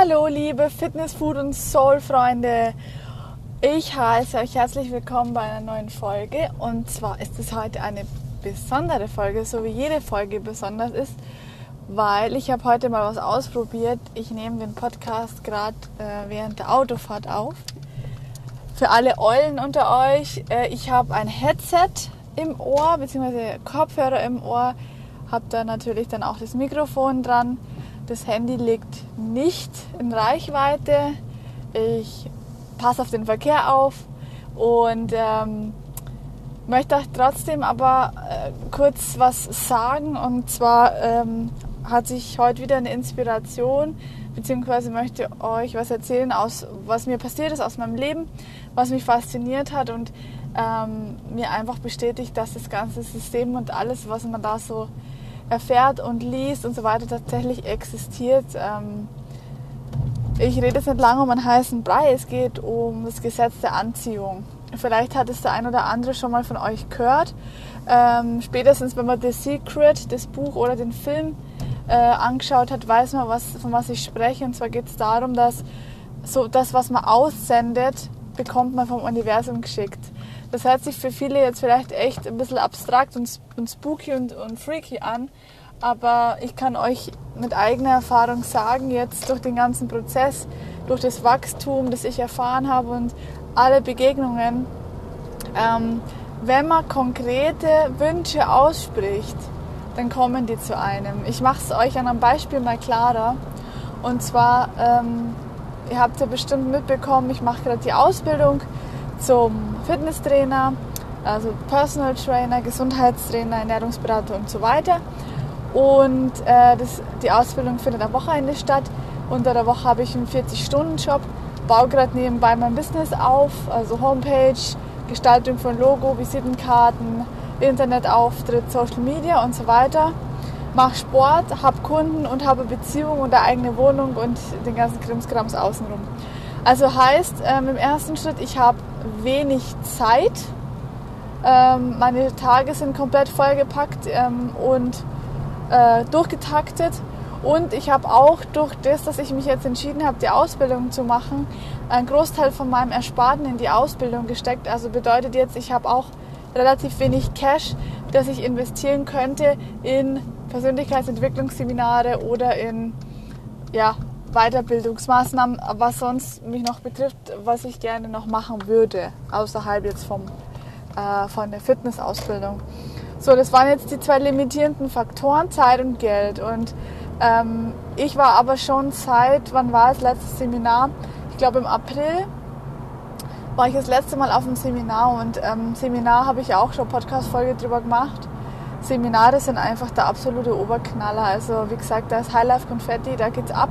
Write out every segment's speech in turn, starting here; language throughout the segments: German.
Hallo, liebe Fitness, Food und Soul-Freunde. Ich heiße euch herzlich willkommen bei einer neuen Folge. Und zwar ist es heute eine besondere Folge, so wie jede Folge besonders ist, weil ich habe heute mal was ausprobiert. Ich nehme den Podcast gerade äh, während der Autofahrt auf. Für alle Eulen unter euch, äh, ich habe ein Headset im Ohr, beziehungsweise Kopfhörer im Ohr, habe da natürlich dann auch das Mikrofon dran das Handy liegt nicht in Reichweite. Ich passe auf den Verkehr auf und ähm, möchte trotzdem aber äh, kurz was sagen. Und zwar ähm, hat sich heute wieder eine Inspiration, beziehungsweise möchte euch was erzählen, aus, was mir passiert ist aus meinem Leben, was mich fasziniert hat und ähm, mir einfach bestätigt, dass das ganze System und alles, was man da so erfährt und liest und so weiter tatsächlich existiert. Ähm, ich rede jetzt nicht lange um einen heißen Brei, es geht um das Gesetz der Anziehung. Vielleicht hat es der ein oder andere schon mal von euch gehört. Ähm, spätestens, wenn man The Secret, das Buch oder den Film äh, angeschaut hat, weiß man, von was ich spreche. Und zwar geht es darum, dass so das, was man aussendet, bekommt man vom Universum geschickt. Das hört sich für viele jetzt vielleicht echt ein bisschen abstrakt und, und spooky und, und freaky an, aber ich kann euch mit eigener Erfahrung sagen, jetzt durch den ganzen Prozess, durch das Wachstum, das ich erfahren habe und alle Begegnungen, ähm, wenn man konkrete Wünsche ausspricht, dann kommen die zu einem. Ich mache es euch an einem Beispiel mal klarer. Und zwar, ähm, ihr habt ja bestimmt mitbekommen, ich mache gerade die Ausbildung zum Fitnesstrainer, also Personal Trainer, Gesundheitstrainer, Ernährungsberater und so weiter. Und äh, das, die Ausbildung findet am Wochenende statt. Unter der Woche habe ich einen 40-Stunden-Job, baue gerade nebenbei mein Business auf, also Homepage, Gestaltung von Logo, Visitenkarten, Internetauftritt, Social Media und so weiter. Mache Sport, habe Kunden und habe Beziehungen und eine eigene Wohnung und den ganzen Krimskrams außenrum. Also heißt ähm, im ersten Schritt, ich habe wenig Zeit. Ähm, meine Tage sind komplett vollgepackt ähm, und äh, durchgetaktet. Und ich habe auch durch das, dass ich mich jetzt entschieden habe, die Ausbildung zu machen, einen Großteil von meinem Ersparten in die Ausbildung gesteckt. Also bedeutet jetzt, ich habe auch relativ wenig Cash, das ich investieren könnte in Persönlichkeitsentwicklungsseminare oder in ja, Weiterbildungsmaßnahmen, was sonst mich noch betrifft, was ich gerne noch machen würde, außerhalb jetzt vom, äh, von der Fitnessausbildung. So, das waren jetzt die zwei limitierenden Faktoren, Zeit und Geld. Und ähm, ich war aber schon seit, wann war es, letztes Seminar? Ich glaube im April war ich das letzte Mal auf dem Seminar und ähm, Seminar habe ich auch schon Podcast-Folge drüber gemacht. Seminare sind einfach der absolute Oberknaller. Also wie gesagt, da ist Highlife Confetti, da geht's ab.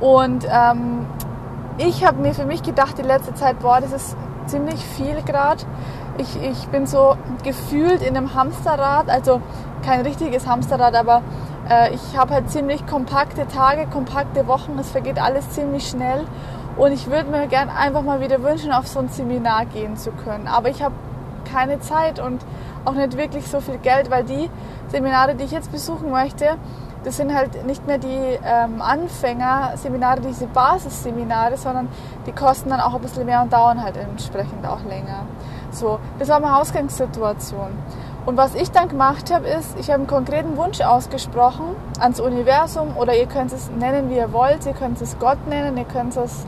Und ähm, ich habe mir für mich gedacht, die letzte Zeit, boah, das ist ziemlich viel gerade. Ich, ich bin so gefühlt in einem Hamsterrad, also kein richtiges Hamsterrad, aber äh, ich habe halt ziemlich kompakte Tage, kompakte Wochen, es vergeht alles ziemlich schnell. Und ich würde mir gern einfach mal wieder wünschen, auf so ein Seminar gehen zu können. Aber ich habe keine Zeit und auch nicht wirklich so viel Geld, weil die Seminare, die ich jetzt besuchen möchte, das sind halt nicht mehr die ähm, Anfängerseminare, diese Basisseminare, sondern die kosten dann auch ein bisschen mehr und dauern halt entsprechend auch länger. So, das war meine Ausgangssituation. Und was ich dann gemacht habe, ist, ich habe einen konkreten Wunsch ausgesprochen ans Universum oder ihr könnt es nennen, wie ihr wollt. Ihr könnt es Gott nennen, ihr könnt es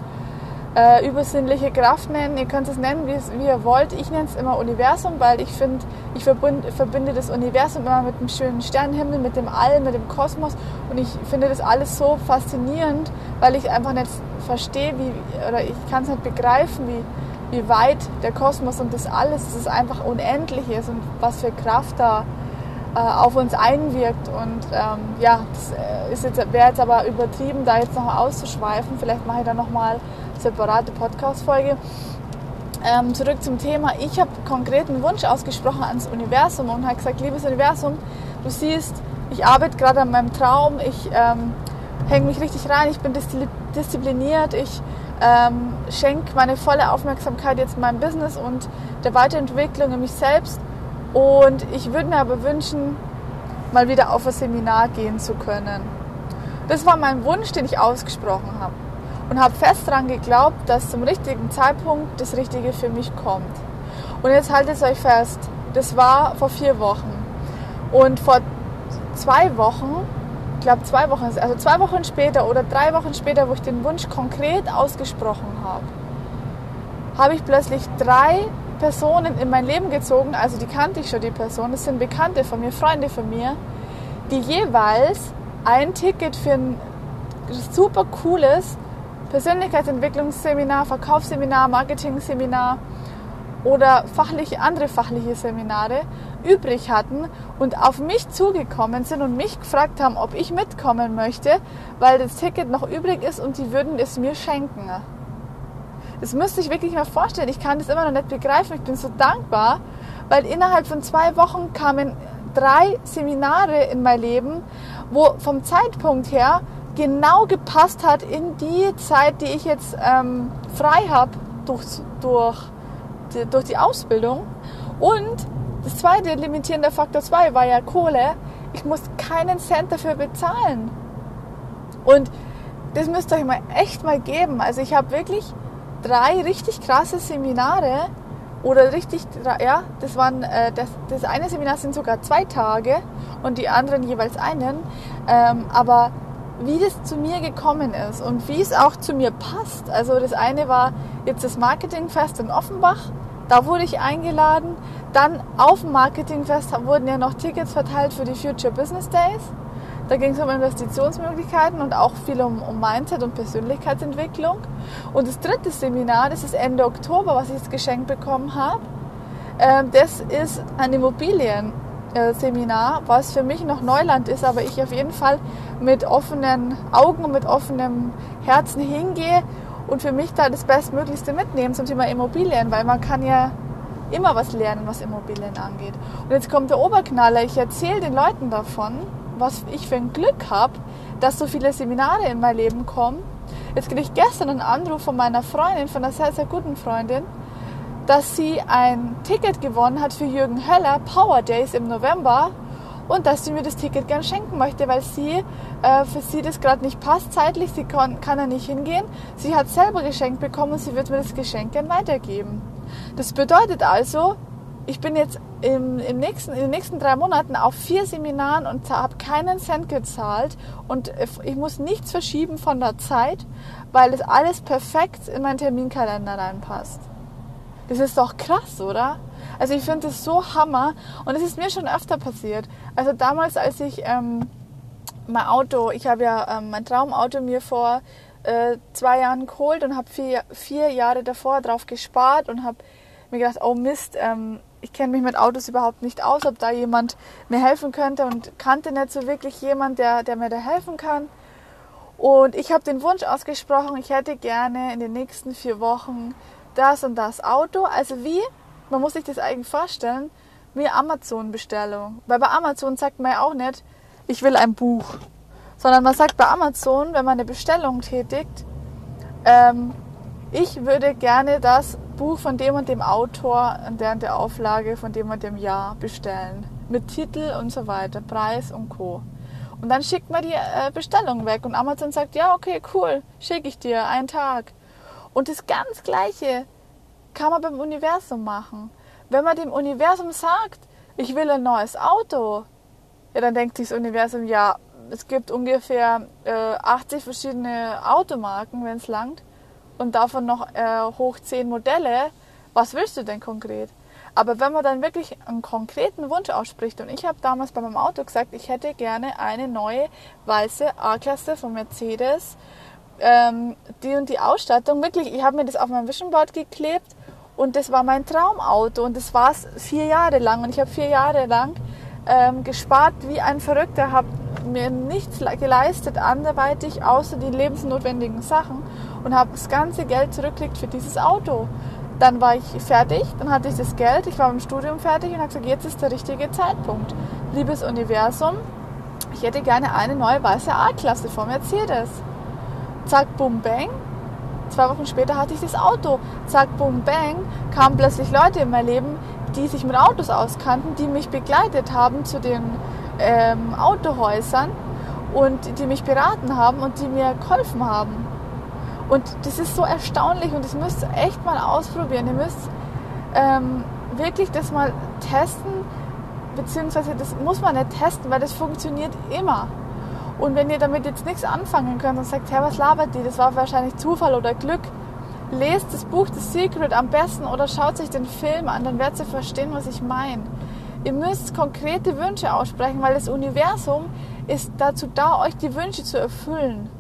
äh, übersinnliche Kraft nennen. Ihr könnt es nennen, wie, ihr wollt. Ich nenne es immer Universum, weil ich finde, ich verbinde, verbinde das Universum immer mit dem schönen Sternenhimmel, mit dem All, mit dem Kosmos. Und ich finde das alles so faszinierend, weil ich einfach nicht verstehe, wie, oder ich kann es nicht begreifen, wie, wie weit der Kosmos und das alles, dass es einfach unendlich ist und was für Kraft da äh, auf uns einwirkt. Und ähm, ja, das äh, jetzt, wäre jetzt aber übertrieben, da jetzt noch auszuschweifen. Vielleicht mache ich da nochmal separate Podcast-Folge. Ähm, zurück zum Thema. Ich habe konkreten Wunsch ausgesprochen ans Universum und habe gesagt, liebes Universum, du siehst, ich arbeite gerade an meinem Traum, ich ähm, hänge mich richtig rein, ich bin diszipliniert, ich ähm, schenke meine volle Aufmerksamkeit jetzt meinem Business und der Weiterentwicklung in mich selbst. Und ich würde mir aber wünschen, mal wieder auf ein Seminar gehen zu können. Das war mein Wunsch, den ich ausgesprochen habe. Und habe fest daran geglaubt, dass zum richtigen Zeitpunkt das Richtige für mich kommt. Und jetzt haltet es euch fest, das war vor vier Wochen. Und vor zwei Wochen, ich glaube zwei Wochen, also zwei Wochen später oder drei Wochen später, wo ich den Wunsch konkret ausgesprochen habe, habe ich plötzlich drei Personen in mein Leben gezogen, also die kannte ich schon, die Person, das sind Bekannte von mir, Freunde von mir, die jeweils ein Ticket für ein super cooles Persönlichkeitsentwicklungsseminar, Verkaufsseminar, Marketing-Seminar oder fachliche, andere fachliche Seminare übrig hatten und auf mich zugekommen sind und mich gefragt haben, ob ich mitkommen möchte, weil das Ticket noch übrig ist und die würden es mir schenken. Das müsste ich wirklich mal vorstellen. Ich kann das immer noch nicht begreifen. Ich bin so dankbar, weil innerhalb von zwei Wochen kamen drei Seminare in mein Leben, wo vom Zeitpunkt her genau gepasst hat in die Zeit, die ich jetzt ähm, frei habe durch, durch, durch die Ausbildung. Und das zweite limitierende Faktor 2 war ja Kohle. Ich muss keinen Cent dafür bezahlen. Und das müsst ihr euch mal echt mal geben. Also ich habe wirklich drei richtig krasse Seminare oder richtig, ja, das waren, äh, das, das eine Seminar sind sogar zwei Tage und die anderen jeweils einen. Ähm, aber wie das zu mir gekommen ist und wie es auch zu mir passt. Also das eine war jetzt das Marketingfest in Offenbach. Da wurde ich eingeladen. Dann auf dem Marketingfest wurden ja noch Tickets verteilt für die Future Business Days. Da ging es um Investitionsmöglichkeiten und auch viel um, um Mindset und Persönlichkeitsentwicklung. Und das dritte Seminar, das ist Ende Oktober, was ich jetzt geschenkt bekommen habe. Ähm, das ist ein Immobilien-Seminar, was für mich noch Neuland ist, aber ich auf jeden Fall mit offenen Augen und mit offenem Herzen hingehe und für mich da das Bestmöglichste mitnehmen zum Thema Immobilien, weil man kann ja immer was lernen, was Immobilien angeht. Und jetzt kommt der Oberknaller. Ich erzähle den Leuten davon was ich für ein Glück habe, dass so viele Seminare in mein Leben kommen. Jetzt kriege ich gestern einen Anruf von meiner Freundin, von einer sehr, sehr guten Freundin, dass sie ein Ticket gewonnen hat für Jürgen Höller, Power Days im November, und dass sie mir das Ticket gern schenken möchte, weil sie äh, für sie das gerade nicht passt zeitlich, sie kann, kann da nicht hingehen. Sie hat selber geschenkt bekommen und sie wird mir das Geschenk gern weitergeben. Das bedeutet also, ich bin jetzt im, im nächsten, in den nächsten drei Monaten auf vier Seminaren und habe keinen Cent gezahlt und ich muss nichts verschieben von der Zeit, weil das alles perfekt in meinen Terminkalender reinpasst. Das ist doch krass, oder? Also ich finde das so Hammer und es ist mir schon öfter passiert. Also damals, als ich ähm, mein Auto, ich habe ja ähm, mein Traumauto mir vor äh, zwei Jahren geholt und habe vier, vier Jahre davor drauf gespart und habe mir gedacht, oh Mist, ähm, ich kenne mich mit Autos überhaupt nicht aus, ob da jemand mir helfen könnte und kannte nicht so wirklich jemand, der, der mir da helfen kann. Und ich habe den Wunsch ausgesprochen, ich hätte gerne in den nächsten vier Wochen das und das Auto. Also wie, man muss sich das eigentlich vorstellen, wie Amazon-Bestellung. Weil bei Amazon sagt man ja auch nicht, ich will ein Buch. Sondern man sagt bei Amazon, wenn man eine Bestellung tätigt, ähm, ich würde gerne das Buch von dem und dem Autor und der und der Auflage von dem und dem Jahr bestellen. Mit Titel und so weiter, Preis und Co. Und dann schickt man die äh, Bestellung weg und Amazon sagt, ja, okay, cool, schicke ich dir, einen Tag. Und das ganz Gleiche kann man beim Universum machen. Wenn man dem Universum sagt, ich will ein neues Auto, ja, dann denkt sich das Universum, ja, es gibt ungefähr äh, 80 verschiedene Automarken, wenn es langt und davon noch äh, hoch zehn Modelle, was willst du denn konkret? Aber wenn man dann wirklich einen konkreten Wunsch ausspricht, und ich habe damals bei meinem Auto gesagt, ich hätte gerne eine neue weiße A-Klasse von Mercedes, ähm, die und die Ausstattung, wirklich, ich habe mir das auf mein Vision Board geklebt und das war mein Traumauto und das war es vier Jahre lang. Und ich habe vier Jahre lang ähm, gespart wie ein Verrückter, habe mir nichts geleistet anderweitig außer die lebensnotwendigen Sachen und habe das ganze Geld zurückgelegt für dieses Auto. Dann war ich fertig, dann hatte ich das Geld, ich war im Studium fertig und habe gesagt, jetzt ist der richtige Zeitpunkt. Liebes Universum, ich hätte gerne eine neue weiße A-Klasse von Mercedes. Zack, bum, bang. Zwei Wochen später hatte ich das Auto. Zack, bum, bang. Kamen plötzlich Leute in mein Leben, die sich mit Autos auskannten, die mich begleitet haben zu den ähm, Autohäusern und die mich beraten haben und die mir geholfen haben. Und das ist so erstaunlich und das müsst ihr echt mal ausprobieren. Ihr müsst ähm, wirklich das mal testen, beziehungsweise das muss man nicht testen, weil das funktioniert immer. Und wenn ihr damit jetzt nichts anfangen könnt und sagt, hey, was labert die, das war wahrscheinlich Zufall oder Glück, lest das Buch The Secret am besten oder schaut sich den Film an, dann werdet ihr verstehen, was ich meine. Ihr müsst konkrete Wünsche aussprechen, weil das Universum ist dazu da, euch die Wünsche zu erfüllen.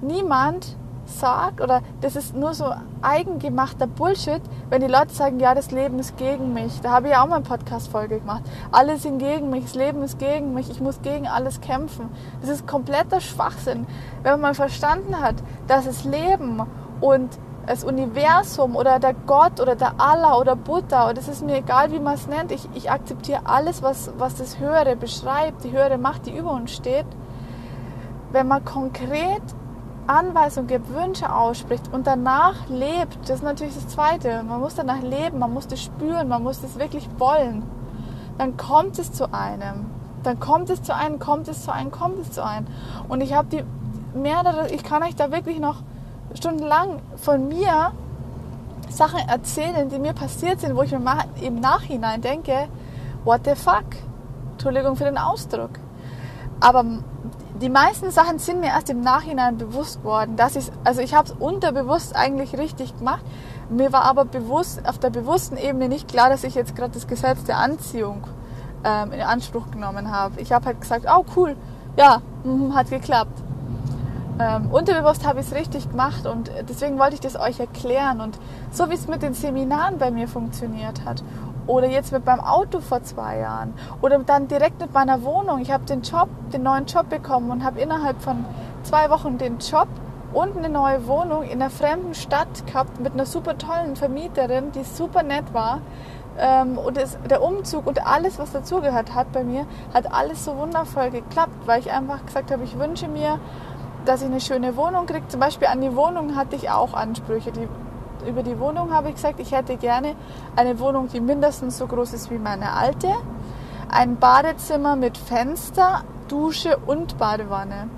Niemand sagt, oder das ist nur so eigengemachter Bullshit, wenn die Leute sagen, ja, das Leben ist gegen mich. Da habe ich ja auch mal eine Podcast-Folge gemacht. Alle sind gegen mich, das Leben ist gegen mich, ich muss gegen alles kämpfen. Das ist kompletter Schwachsinn. Wenn man verstanden hat, dass das Leben und das Universum oder der Gott oder der Allah oder Buddha, oder es ist mir egal, wie man es nennt, ich, ich akzeptiere alles, was, was das Höhere beschreibt, die höhere Macht, die über uns steht. Wenn man konkret Anweisungen gibt, Wünsche ausspricht und danach lebt, das ist natürlich das Zweite. Man muss danach leben, man muss das spüren, man muss das wirklich wollen. Dann kommt es zu einem. Dann kommt es zu einem, kommt es zu einem, kommt es zu einem. Und ich habe die mehrere, ich kann euch da wirklich noch stundenlang von mir Sachen erzählen, die mir passiert sind, wo ich mir im Nachhinein denke, what the fuck? Entschuldigung für den Ausdruck. Aber die meisten Sachen sind mir erst im Nachhinein bewusst worden. Dass ich, also ich habe es unterbewusst eigentlich richtig gemacht. Mir war aber bewusst, auf der bewussten Ebene nicht klar, dass ich jetzt gerade das Gesetz der Anziehung ähm, in Anspruch genommen habe. Ich habe halt gesagt, oh cool, ja, mh, hat geklappt. Ähm, unterbewusst habe ich es richtig gemacht und deswegen wollte ich das euch erklären. Und so wie es mit den Seminaren bei mir funktioniert hat oder jetzt mit meinem Auto vor zwei Jahren oder dann direkt mit meiner Wohnung. Ich habe den Job, den neuen Job bekommen und habe innerhalb von zwei Wochen den Job und eine neue Wohnung in einer fremden Stadt gehabt mit einer super tollen Vermieterin, die super nett war. Ähm, und der Umzug und alles, was dazugehört hat bei mir, hat alles so wundervoll geklappt, weil ich einfach gesagt habe, ich wünsche mir, dass ich eine schöne Wohnung kriege. Zum Beispiel an die Wohnung hatte ich auch Ansprüche. Die über die Wohnung habe ich gesagt, ich hätte gerne eine Wohnung, die mindestens so groß ist wie meine alte. Ein Badezimmer mit Fenster, Dusche und Badewanne.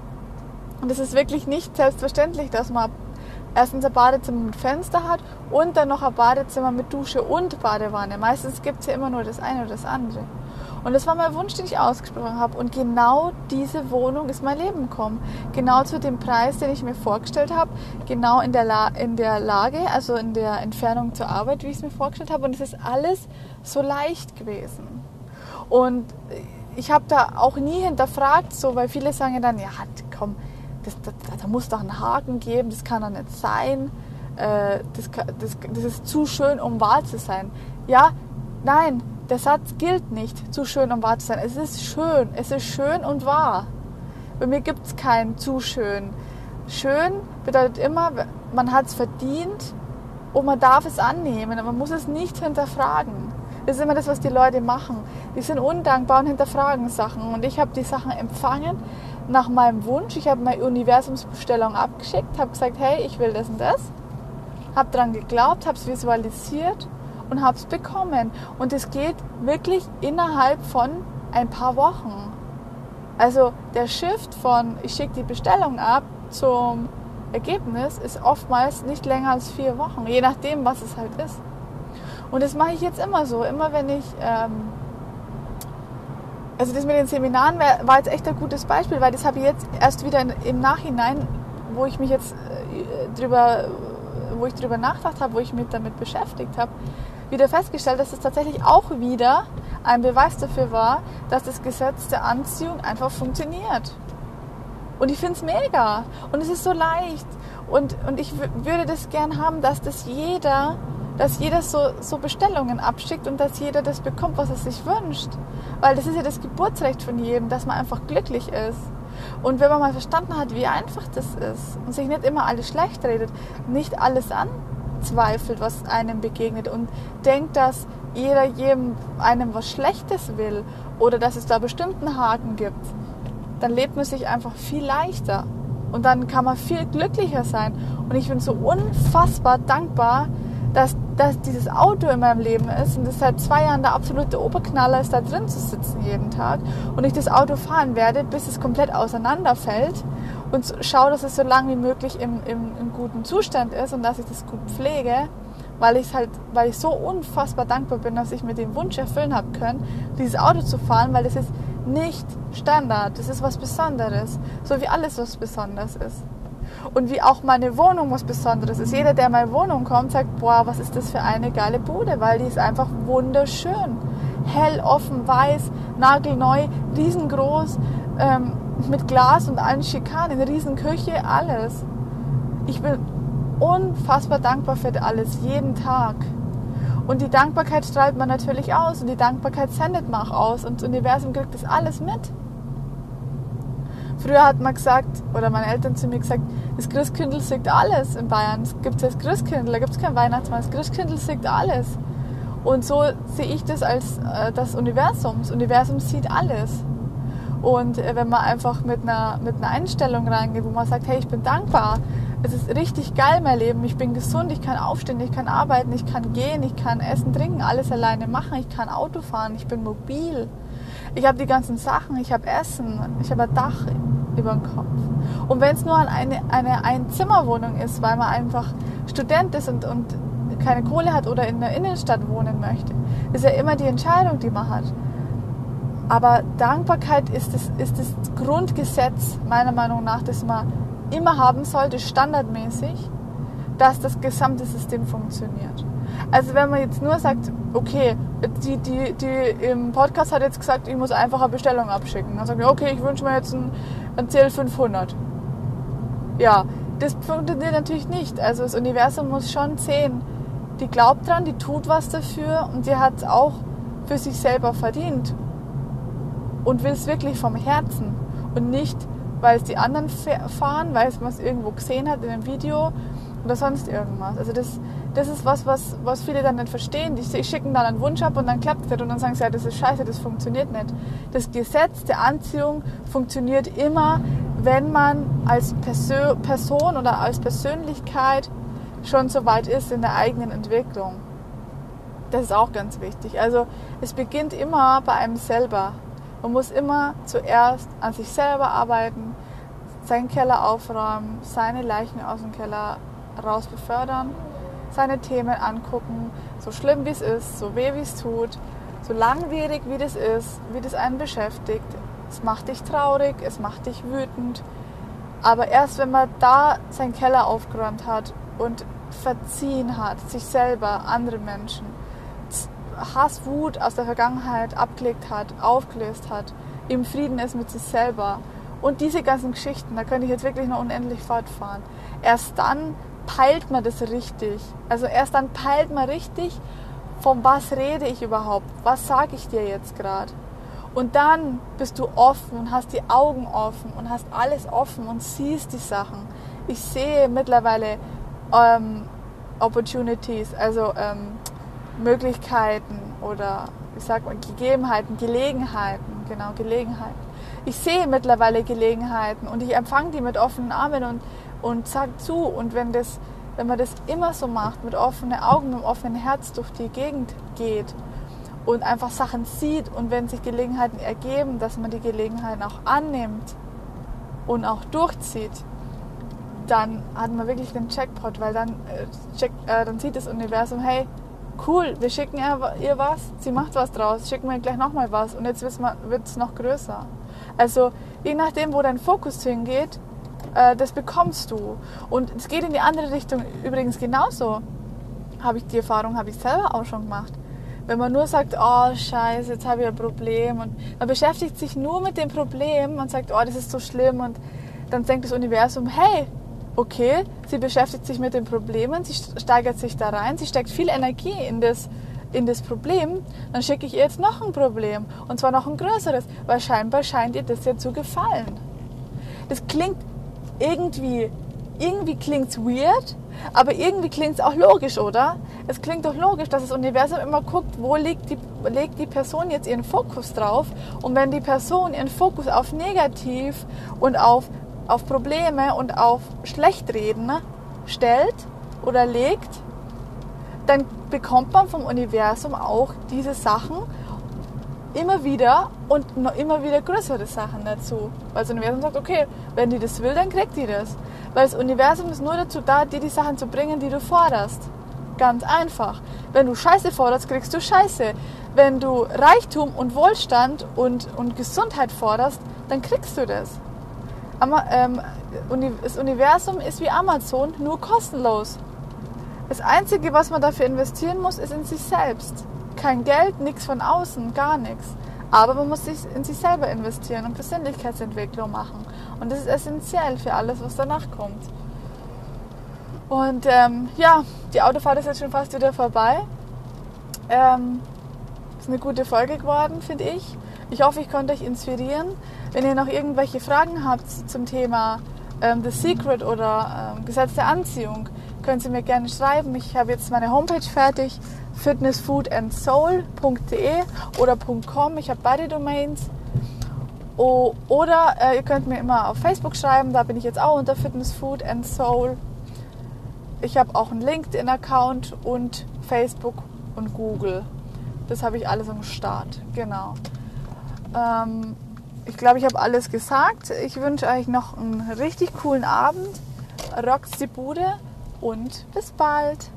Und es ist wirklich nicht selbstverständlich, dass man erstens ein Badezimmer mit Fenster hat und dann noch ein Badezimmer mit Dusche und Badewanne. Meistens gibt es ja immer nur das eine oder das andere. Und das war mein Wunsch, den ich ausgesprochen habe. Und genau diese Wohnung ist mein Leben gekommen. Genau zu dem Preis, den ich mir vorgestellt habe. Genau in der, La in der Lage, also in der Entfernung zur Arbeit, wie ich es mir vorgestellt habe. Und es ist alles so leicht gewesen. Und ich habe da auch nie hinterfragt, so, weil viele sagen dann, ja, komm, das, das, da muss doch einen Haken geben, das kann doch nicht sein. Äh, das, das, das ist zu schön, um wahr zu sein. Ja, nein, der Satz gilt nicht, zu schön um wahr zu sein. Es ist schön, es ist schön und wahr. Bei mir gibt es kein zu schön. Schön bedeutet immer, man hat es verdient und man darf es annehmen, man muss es nicht hinterfragen. Das ist immer das, was die Leute machen. Die sind undankbar und hinterfragen Sachen. Und ich habe die Sachen empfangen nach meinem Wunsch. Ich habe meine Universumsbestellung abgeschickt, habe gesagt, hey, ich will das und das. Habe daran geglaubt, habe es visualisiert und habe es bekommen. Und es geht wirklich innerhalb von ein paar Wochen. Also der Shift von ich schicke die Bestellung ab zum Ergebnis ist oftmals nicht länger als vier Wochen, je nachdem, was es halt ist. Und das mache ich jetzt immer so. Immer wenn ich, ähm, also das mit den Seminaren war jetzt echt ein gutes Beispiel, weil das habe ich jetzt erst wieder im Nachhinein, wo ich mich jetzt äh, drüber, wo ich drüber nachgedacht habe, wo ich mich damit beschäftigt habe, wieder festgestellt, dass es tatsächlich auch wieder ein Beweis dafür war, dass das Gesetz der Anziehung einfach funktioniert. Und ich finde es mega. Und es ist so leicht. Und, und ich würde das gern haben, dass das jeder, dass jeder so, so Bestellungen abschickt und dass jeder das bekommt, was er sich wünscht. Weil das ist ja das Geburtsrecht von jedem, dass man einfach glücklich ist. Und wenn man mal verstanden hat, wie einfach das ist und sich nicht immer alles schlecht redet, nicht alles an, zweifelt, was einem begegnet und denkt, dass jeder jedem einem was Schlechtes will oder dass es da bestimmten Haken gibt, dann lebt man sich einfach viel leichter und dann kann man viel glücklicher sein. Und ich bin so unfassbar dankbar, dass dass dieses Auto in meinem Leben ist und es seit zwei Jahren der absolute Oberknaller ist, da drin zu sitzen jeden Tag und ich das Auto fahren werde, bis es komplett auseinanderfällt und schaue, dass es so lange wie möglich im, im, im guten Zustand ist und dass ich das gut pflege, weil ich halt, weil ich so unfassbar dankbar bin, dass ich mir den Wunsch erfüllen habe können, dieses Auto zu fahren, weil das ist nicht Standard, das ist was Besonderes, so wie alles was Besonderes ist und wie auch meine Wohnung was Besonderes ist. Jeder, der in meine Wohnung kommt, sagt, boah, was ist das für eine geile Bude, weil die ist einfach wunderschön. Hell, offen, weiß, nagelneu, riesengroß, ähm, mit Glas und allen Schikanen, Riesenküche, alles. Ich bin unfassbar dankbar für alles, jeden Tag. Und die Dankbarkeit strahlt man natürlich aus und die Dankbarkeit sendet man auch aus und das Universum kriegt das alles mit. Früher hat man gesagt, oder meine Eltern zu mir gesagt, das Christkindl sieht alles in Bayern. Es gibt das Christkindl, da gibt es kein Weihnachtsmann. Das Christkindl sieht alles. Und so sehe ich das als äh, das Universum. Das Universum sieht alles. Und äh, wenn man einfach mit einer, mit einer Einstellung reingeht, wo man sagt, hey, ich bin dankbar, es ist richtig geil mein Leben, ich bin gesund, ich kann aufstehen, ich kann arbeiten, ich kann gehen, ich kann essen, trinken, alles alleine machen, ich kann Auto fahren, ich bin mobil. Ich habe die ganzen Sachen, ich habe Essen, ich habe ein Dach über dem Kopf. Und wenn es nur eine, eine Einzimmerwohnung ist, weil man einfach Student ist und, und keine Kohle hat oder in der Innenstadt wohnen möchte, ist ja immer die Entscheidung, die man hat. Aber Dankbarkeit ist das, ist das Grundgesetz, meiner Meinung nach, das man immer haben sollte, standardmäßig, dass das gesamte System funktioniert. Also wenn man jetzt nur sagt, okay, die, die, die im Podcast hat jetzt gesagt, ich muss einfach eine Bestellung abschicken. Dann sagt ich, okay, ich wünsche mir jetzt ein, ein CL500. Ja, das funktioniert natürlich nicht. Also das Universum muss schon sehen, die glaubt dran, die tut was dafür und die hat es auch für sich selber verdient und will es wirklich vom Herzen und nicht, weil es die anderen fahren, weil man es irgendwo gesehen hat in einem Video oder sonst irgendwas. Also das, das ist was, was, was viele dann nicht verstehen. Die schicken dann einen Wunsch ab und dann klappt es nicht und dann sagen sie, ja, das ist scheiße, das funktioniert nicht. Das Gesetz der Anziehung funktioniert immer, wenn man als Persö Person oder als Persönlichkeit schon so weit ist in der eigenen Entwicklung. Das ist auch ganz wichtig. Also es beginnt immer bei einem selber. Man muss immer zuerst an sich selber arbeiten, seinen Keller aufräumen, seine Leichen aus dem Keller raus befördern, seine Themen angucken, so schlimm wie es ist, so weh wie es tut, so langwierig wie das ist, wie das einen beschäftigt. Es macht dich traurig, es macht dich wütend. Aber erst wenn man da seinen Keller aufgeräumt hat und verziehen hat, sich selber, andere Menschen, Hass, Wut aus der Vergangenheit abgelegt hat, aufgelöst hat, im Frieden ist mit sich selber. Und diese ganzen Geschichten, da könnte ich jetzt wirklich noch unendlich fortfahren. Erst dann peilt man das richtig. Also erst dann peilt man richtig, von was rede ich überhaupt? Was sage ich dir jetzt gerade? Und dann bist du offen und hast die Augen offen und hast alles offen und siehst die Sachen. Ich sehe mittlerweile ähm, Opportunities, also ähm, Möglichkeiten oder ich sag mal Gegebenheiten, Gelegenheiten, genau Gelegenheiten. Ich sehe mittlerweile Gelegenheiten und ich empfange die mit offenen Armen und, und sage zu. Und wenn, das, wenn man das immer so macht, mit offenen Augen, mit offenem Herz durch die Gegend geht und einfach Sachen sieht und wenn sich Gelegenheiten ergeben, dass man die Gelegenheiten auch annimmt und auch durchzieht, dann hat man wirklich den Checkpot, weil dann, äh, check, äh, dann sieht das Universum, hey, cool, wir schicken ihr was, sie macht was draus, schicken wir gleich nochmal was und jetzt wird es noch größer. Also je nachdem, wo dein Fokus hingeht, äh, das bekommst du. Und es geht in die andere Richtung übrigens genauso. Habe ich die Erfahrung, habe ich selber auch schon gemacht. Wenn man nur sagt, oh scheiße, jetzt habe ich ein Problem und man beschäftigt sich nur mit dem Problem und sagt, oh das ist so schlimm und dann denkt das Universum, hey, okay, sie beschäftigt sich mit den Problemen, sie steigert sich da rein, sie steckt viel Energie in das, in das Problem, dann schicke ich ihr jetzt noch ein Problem und zwar noch ein größeres, weil scheinbar scheint ihr das ja zu gefallen. Das klingt irgendwie, irgendwie klingt es weird, aber irgendwie klingt es auch logisch, oder? Es klingt doch logisch, dass das Universum immer guckt, wo legt die, legt die Person jetzt ihren Fokus drauf und wenn die Person ihren Fokus auf negativ und auf auf Probleme und auf Schlechtreden stellt oder legt, dann bekommt man vom Universum auch diese Sachen immer wieder und noch immer wieder größere Sachen dazu. Weil das Universum sagt, okay, wenn die das will, dann kriegt die das. Weil das Universum ist nur dazu da, dir die Sachen zu bringen, die du forderst. Ganz einfach. Wenn du Scheiße forderst, kriegst du Scheiße. Wenn du Reichtum und Wohlstand und, und Gesundheit forderst, dann kriegst du das. Aber, ähm, das Universum ist wie Amazon, nur kostenlos. Das Einzige, was man dafür investieren muss, ist in sich selbst. Kein Geld, nichts von außen, gar nichts. Aber man muss sich in sich selber investieren und Persönlichkeitsentwicklung machen. Und das ist essentiell für alles, was danach kommt. Und ähm, ja, die Autofahrt ist jetzt schon fast wieder vorbei. Ähm, ist eine gute Folge geworden, finde ich. Ich hoffe, ich konnte euch inspirieren. Wenn ihr noch irgendwelche Fragen habt zum Thema ähm, The Secret oder ähm, Gesetz der Anziehung, könnt ihr mir gerne schreiben. Ich habe jetzt meine Homepage fertig, fitnessfoodandsoul.de oder .com. Ich habe beide Domains. Oh, oder äh, ihr könnt mir immer auf Facebook schreiben, da bin ich jetzt auch unter Fitness Food and Soul. Ich habe auch einen LinkedIn-Account und Facebook und Google. Das habe ich alles am Start, genau. Ähm, ich glaube, ich habe alles gesagt. Ich wünsche euch noch einen richtig coolen Abend. Rockt die Bude und bis bald.